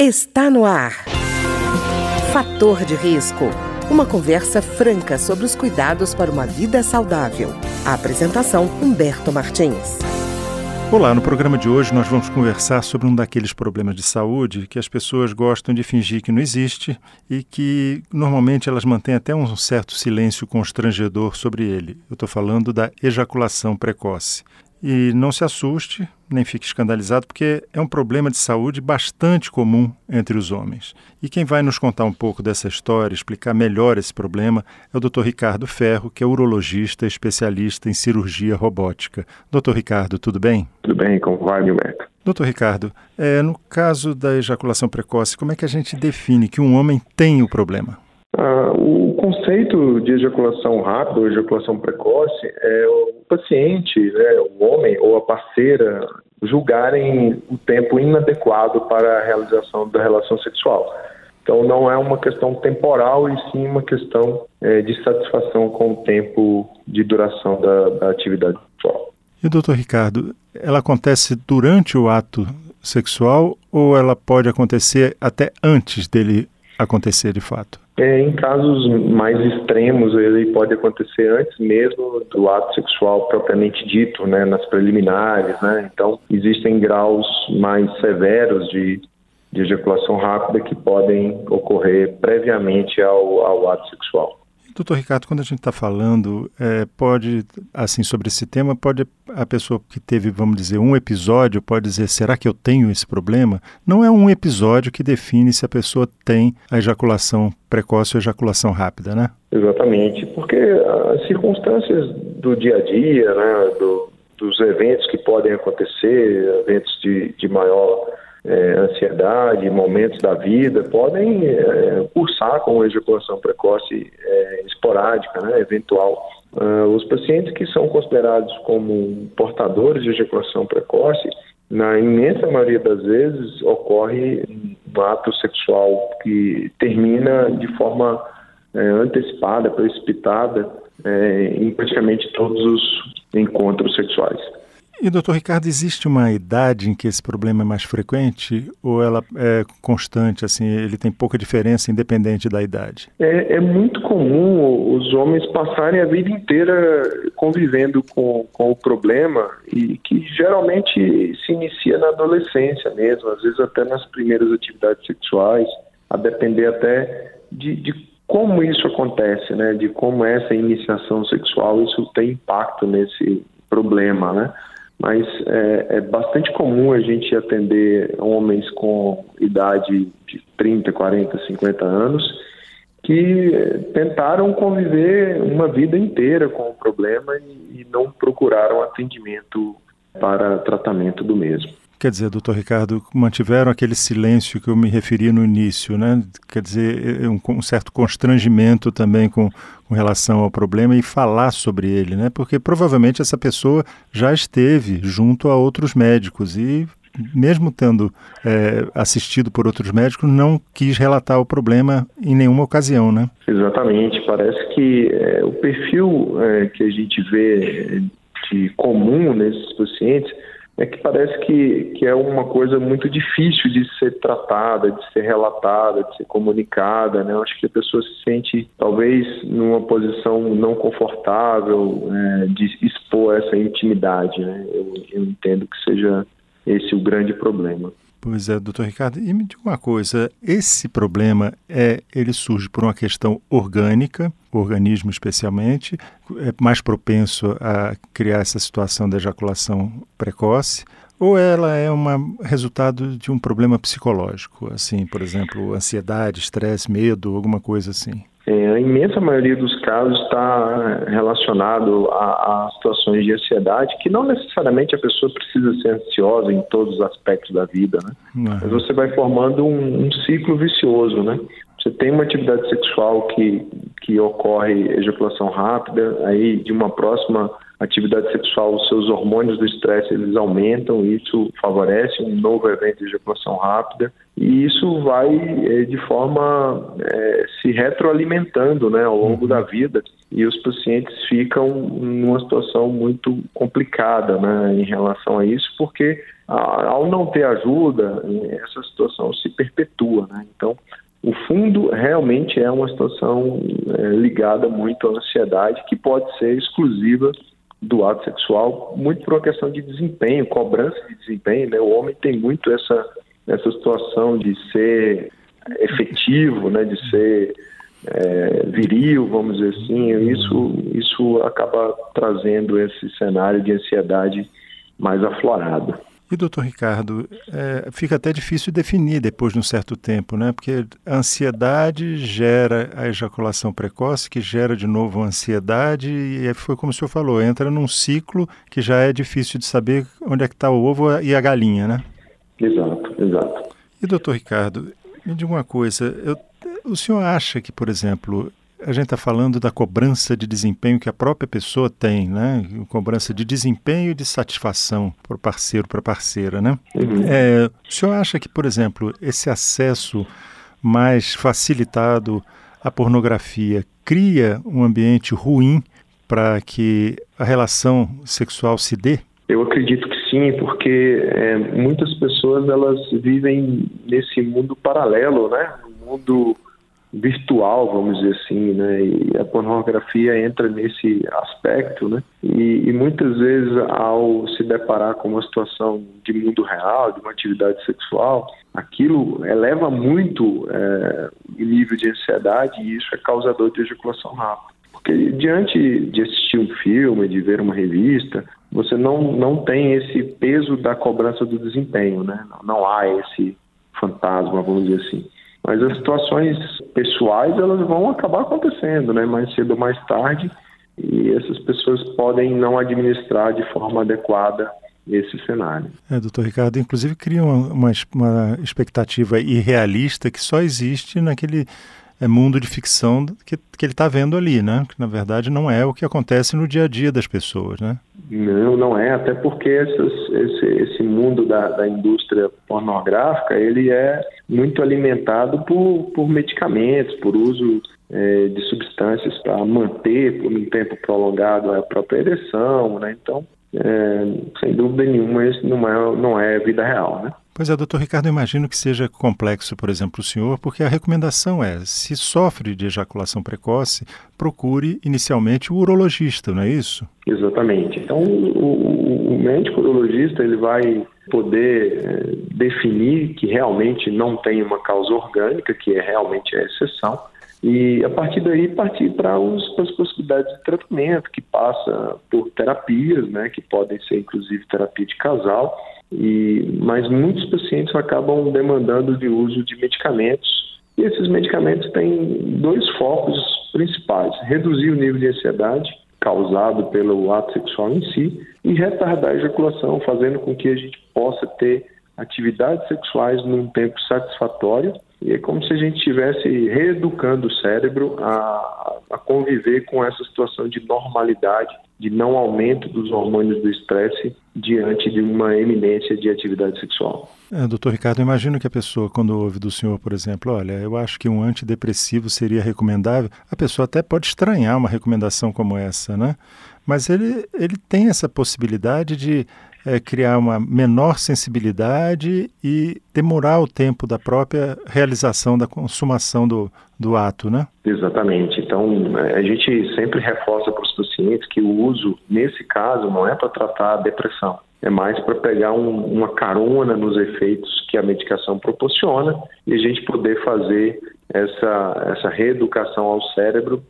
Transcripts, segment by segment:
Está no ar. Fator de risco. Uma conversa franca sobre os cuidados para uma vida saudável. A apresentação Humberto Martins. Olá, no programa de hoje nós vamos conversar sobre um daqueles problemas de saúde que as pessoas gostam de fingir que não existe e que normalmente elas mantêm até um certo silêncio constrangedor sobre ele. Eu estou falando da ejaculação precoce. E não se assuste, nem fique escandalizado, porque é um problema de saúde bastante comum entre os homens. E quem vai nos contar um pouco dessa história, explicar melhor esse problema, é o Dr. Ricardo Ferro, que é urologista especialista em cirurgia robótica. Doutor Ricardo, tudo bem? Tudo bem, como vai, Gilberto? Doutor Ricardo, é, no caso da ejaculação precoce, como é que a gente define que um homem tem o problema? Ah, o conceito de ejaculação rápida ou ejaculação precoce é o paciente, né, o homem ou a parceira julgarem o tempo inadequado para a realização da relação sexual. Então não é uma questão temporal e sim uma questão é, de satisfação com o tempo de duração da, da atividade sexual. E doutor Ricardo, ela acontece durante o ato sexual ou ela pode acontecer até antes dele acontecer de fato? É, em casos mais extremos, ele pode acontecer antes mesmo do ato sexual propriamente dito, né, nas preliminares, né? Então, existem graus mais severos de, de ejaculação rápida que podem ocorrer previamente ao, ao ato sexual. Doutor Ricardo, quando a gente está falando, é, pode, assim, sobre esse tema, pode a pessoa que teve, vamos dizer, um episódio, pode dizer, será que eu tenho esse problema? Não é um episódio que define se a pessoa tem a ejaculação precoce ou ejaculação rápida, né? Exatamente, porque as circunstâncias do dia a dia, né, do, dos eventos que podem acontecer, eventos de, de maior é, ansiedade, momentos da vida, podem é, cursar com ejaculação precoce é, esporádica, né, eventual. Uh, os pacientes que são considerados como portadores de ejaculação precoce, na imensa maioria das vezes, ocorre um ato sexual que termina de forma é, antecipada, precipitada, é, em praticamente todos os encontros sexuais. E, doutor Ricardo, existe uma idade em que esse problema é mais frequente ou ela é constante, assim, ele tem pouca diferença independente da idade? É, é muito comum os homens passarem a vida inteira convivendo com, com o problema e que geralmente se inicia na adolescência mesmo, às vezes até nas primeiras atividades sexuais, a depender até de, de como isso acontece, né? De como essa iniciação sexual isso tem impacto nesse problema, né? Mas é, é, bastante comum a gente atender homens com idade de 30, 40, 50 anos que tentaram conviver uma vida inteira com o problema e, e não procuraram atendimento para tratamento do mesmo. Quer dizer, doutor Ricardo, mantiveram aquele silêncio que eu me referi no início, né? Quer dizer, é, é um, um certo constrangimento também com, com, relação ao problema e falar sobre ele, né? Porque provavelmente essa pessoa já esteve junto a outros médicos e mesmo tendo é, assistido por outros médicos, não quis relatar o problema em nenhuma ocasião, né? Exatamente. Parece que é, o perfil é, que a gente vê de comum nesses pacientes é que parece que, que é uma coisa muito difícil de ser tratada, de ser relatada, de ser comunicada, né? Acho que a pessoa se sente talvez numa posição não confortável é, de expor essa intimidade, né? Eu, eu entendo que seja esse o grande problema. Pois é, doutor Ricardo, e me diga uma coisa, esse problema é, ele surge por uma questão orgânica, o organismo especialmente, é mais propenso a criar essa situação da ejaculação precoce, ou ela é um resultado de um problema psicológico, assim, por exemplo, ansiedade, estresse, medo, alguma coisa assim? É, a imensa maioria dos casos está relacionado a, a, situações de ansiedade, que não necessariamente a pessoa precisa ser ansiosa em todos os aspectos da vida, né? Uhum. Mas você vai formando um, um, ciclo vicioso, né? Você tem uma atividade sexual que, que ocorre ejaculação rápida, aí de uma próxima atividade sexual, os seus hormônios do estresse eles aumentam, isso favorece um novo evento de ejaculação rápida e isso vai é, de forma é, se retroalimentando né, ao longo uhum. da vida e os pacientes ficam numa situação muito complicada né, em relação a isso, porque ao não ter ajuda, essa situação se perpetua, né? Então, o fundo realmente é uma situação é, ligada muito à ansiedade, que pode ser exclusiva do ato sexual, muito por uma questão de desempenho, cobrança de desempenho. Né? O homem tem muito essa, essa situação de ser efetivo, né? de ser é, viril, vamos dizer assim. Isso, isso acaba trazendo esse cenário de ansiedade mais aflorado. E, doutor Ricardo, é, fica até difícil definir depois de um certo tempo, né? Porque a ansiedade gera a ejaculação precoce, que gera de novo a ansiedade, e foi como o senhor falou, entra num ciclo que já é difícil de saber onde é que está o ovo e a galinha, né? Exato, exato. E, doutor Ricardo, me diga uma coisa, eu, o senhor acha que, por exemplo, a gente está falando da cobrança de desempenho que a própria pessoa tem, né? Cobrança de desempenho e de satisfação para o parceiro, para a parceira, né? Uhum. É, o senhor acha que, por exemplo, esse acesso mais facilitado à pornografia cria um ambiente ruim para que a relação sexual se dê? Eu acredito que sim, porque é, muitas pessoas elas vivem nesse mundo paralelo, né? Mundo virtual, vamos dizer assim, né? E a pornografia entra nesse aspecto, né? E, e, muitas vezes, ao se deparar com uma situação de mundo real, de uma atividade sexual, aquilo eleva muito é, o nível de ansiedade e isso é causador de ejaculação rápida. Porque diante de assistir um filme, de ver uma revista, você não, não tem esse peso da cobrança do desempenho, né? Não, há esse fantasma, vamos dizer assim. Mas as situações pessoais elas vão acabar acontecendo, né? Mais cedo ou mais tarde, e essas pessoas podem não administrar de forma adequada esse cenário. É, doutor Ricardo, inclusive cria uma, uma, expectativa irrealista que só existe naquele é, mundo de ficção que, que ele está vendo ali, né? Que na verdade não é o que acontece no dia a dia das pessoas, né? Não, não é, até porque essas, esse, esse mundo da, da indústria pornográfica, ele é muito alimentado por, por medicamentos, por uso é, de substâncias para manter por um tempo prolongado a própria ereção, né? Então, é, sem dúvida nenhuma, isso não é, não é vida real, né? Pois é, doutor Ricardo, imagino que seja complexo, por exemplo, o senhor, porque a recomendação é, se sofre de ejaculação precoce, procure inicialmente o urologista, não é isso? Exatamente. Então, o, o médico urologista, ele vai poder é, definir que realmente não tem uma causa orgânica, que é realmente a exceção, e a partir daí partir para as possibilidades de tratamento, que passa por terapias, né, que podem ser inclusive terapia de casal, e, mas muitos pacientes acabam demandando de uso de medicamentos. E esses medicamentos têm dois focos principais: reduzir o nível de ansiedade causado pelo ato sexual em si e retardar a ejaculação, fazendo com que a gente possa ter atividades sexuais num tempo satisfatório. E é como se a gente estivesse reeducando o cérebro a, a conviver com essa situação de normalidade de não aumento dos hormônios do estresse diante de uma eminência de atividade sexual. É, doutor Ricardo, imagino que a pessoa, quando ouve do senhor, por exemplo, olha, eu acho que um antidepressivo seria recomendável, a pessoa até pode estranhar uma recomendação como essa, né? Mas ele, ele tem essa possibilidade de é, criar uma menor sensibilidade e demorar o tempo da própria realização da consumação do, do ato, né? Exatamente. Então, é, a gente sempre reforça para os pacientes que o uso, nesse caso, não é para tratar a depressão. É mais para pegar um, uma carona nos efeitos que a medicação proporciona e a gente poder fazer essa, essa reeducação ao cérebro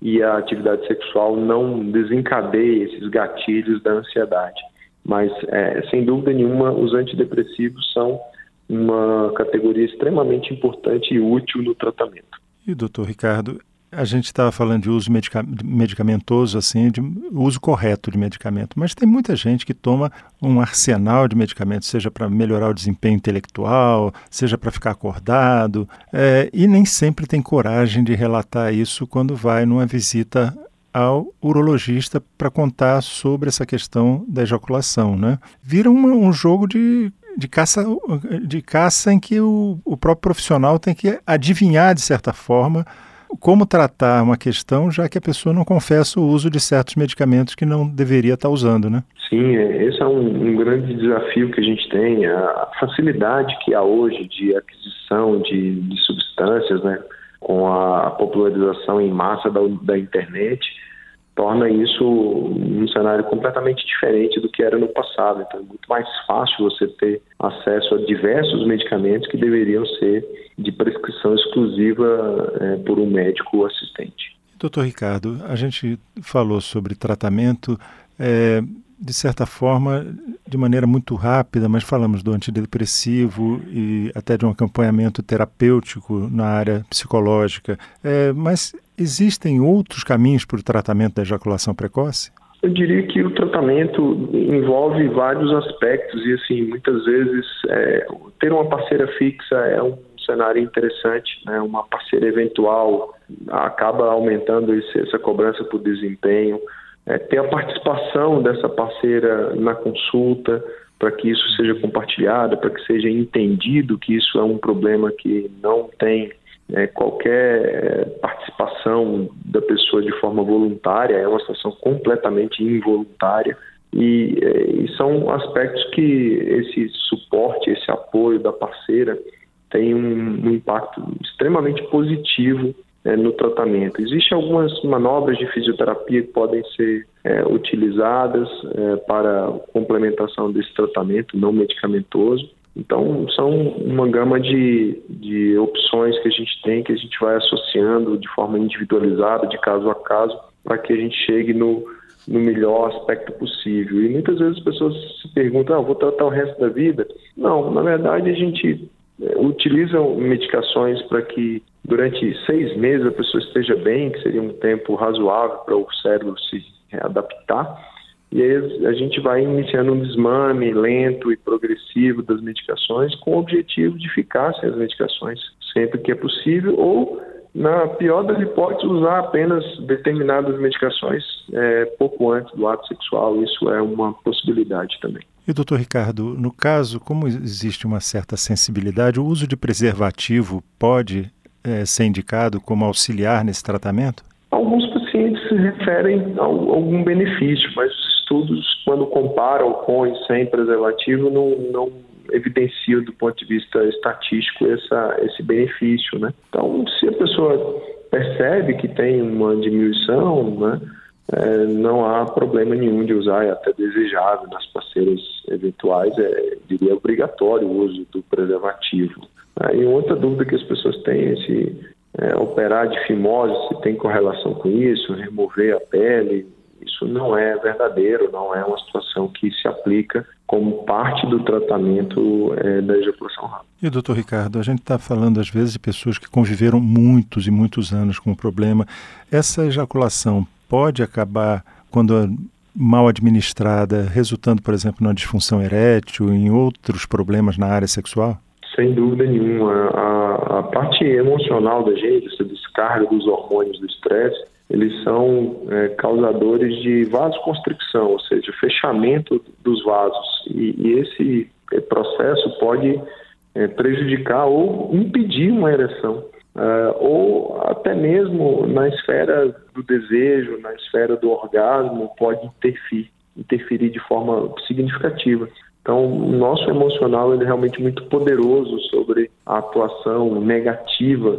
e a atividade sexual não desencadeie esses gatilhos da ansiedade. Mas, é, sem dúvida nenhuma, os antidepressivos são uma categoria extremamente importante e útil no tratamento. E, doutor Ricardo, a gente estava falando de uso medica medicamentoso, assim, de uso correto de medicamento, mas tem muita gente que toma um arsenal de medicamentos, seja para melhorar o desempenho intelectual, seja para ficar acordado, é, e nem sempre tem coragem de relatar isso quando vai numa visita ao urologista para contar sobre essa questão da ejaculação, né? Vira um, um jogo de, de, caça, de caça em que o, o próprio profissional tem que adivinhar, de certa forma, como tratar uma questão, já que a pessoa não confessa o uso de certos medicamentos que não deveria estar usando, né? Sim, esse é um, um, grande desafio que a gente tem. A facilidade que há hoje de aquisição de, de substâncias, né, com a popularização em massa da, da internet, torna isso um cenário completamente diferente do que era no passado. Então, é muito mais fácil você ter acesso a diversos medicamentos que deveriam ser de prescrição exclusiva é, por um médico assistente. Doutor Ricardo, a gente falou sobre tratamento. É, de certa forma, de maneira muito rápida, mas falamos do antidepressivo e até de um acompanhamento terapêutico na área psicológica. É, mas existem outros caminhos para o tratamento da ejaculação precoce? Eu diria que o tratamento envolve vários aspectos e, assim, muitas vezes é, ter uma parceira fixa é um cenário interessante, né? Uma parceira eventual acaba aumentando esse, essa cobrança por desempenho é, ter a participação dessa parceira na consulta, para que isso seja compartilhado, para que seja entendido que isso é um problema que não tem é, qualquer participação da pessoa de forma voluntária, é uma situação completamente involuntária. E, é, e, são aspectos que esse suporte, esse apoio da parceira tem um, um impacto extremamente positivo é, no tratamento. Existem algumas manobras de fisioterapia que podem ser é, utilizadas é, para complementação desse tratamento não medicamentoso. Então, são uma gama de, de opções que a gente tem, que a gente vai associando de forma individualizada, de caso a caso, para que a gente chegue no, no melhor aspecto possível. E muitas vezes as pessoas se perguntam, ah, vou tratar o resto da vida? Não, na verdade a gente é, utiliza medicações para que durante seis meses a pessoa esteja bem, que seria um tempo razoável para o cérebro se adaptar. E aí a gente vai iniciando um desmame lento e progressivo das medicações com o objetivo de ficar sem as medicações sempre que é possível ou, na pior das hipóteses, usar apenas determinadas medicações é, pouco antes do ato sexual. Isso é uma possibilidade também. E, doutor Ricardo, no caso, como existe uma certa sensibilidade, o uso de preservativo pode é, ser indicado como auxiliar nesse tratamento? Alguns pacientes se referem a algum benefício, mas os estudos, quando comparam com e sem preservativo, não, não evidenciam do ponto de vista estatístico essa, esse benefício. Né? Então, se a pessoa percebe que tem uma diminuição, né, é, não há problema nenhum de usar, é até desejável nas parceiras eventuais, é, diria obrigatório o uso do preservativo. E outra dúvida que as pessoas têm é se é, operar de fimose, se tem correlação com isso, remover a pele. Isso não é verdadeiro, não é uma situação que se aplica como parte do tratamento é, da ejaculação rápida. E, doutor Ricardo, a gente está falando às vezes de pessoas que conviveram muitos e muitos anos com o problema. Essa ejaculação pode acabar quando é mal administrada, resultando, por exemplo, numa disfunção erétil, em outros problemas na área sexual? Sem dúvida nenhuma. A, a parte emocional da gente, essa descarga dos hormônios do estresse, eles são é, causadores de vasoconstricção, ou seja, fechamento dos vasos. E, e esse é, processo pode é, prejudicar ou impedir uma ereção. Uh, ou até mesmo na esfera do desejo, na esfera do orgasmo, pode interferir, interferir de forma significativa. Então, o nosso emocional ele é realmente muito poderoso sobre a atuação negativa,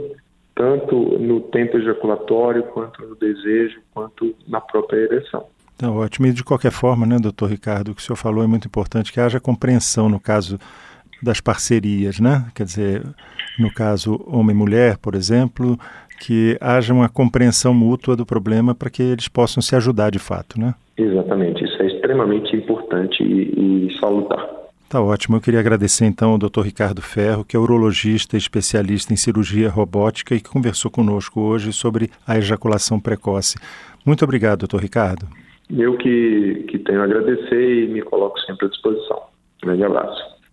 tanto no tempo ejaculatório, quanto no desejo, quanto na própria ereção. Tá ótimo. E de qualquer forma, né, doutor Ricardo, o que o senhor falou é muito importante, que haja compreensão no caso das parcerias, né? Quer dizer, no caso homem-mulher, por exemplo, que haja uma compreensão mútua do problema para que eles possam se ajudar de fato, né? Exatamente, isso é extremamente importante e, e salutar. Tá ótimo. Eu queria agradecer então ao Dr. Ricardo Ferro, que é urologista especialista em cirurgia robótica e que conversou conosco hoje sobre a ejaculação precoce. Muito obrigado, doutor Ricardo. Eu que, que tenho a agradecer e me coloco sempre à disposição. Um grande abraço.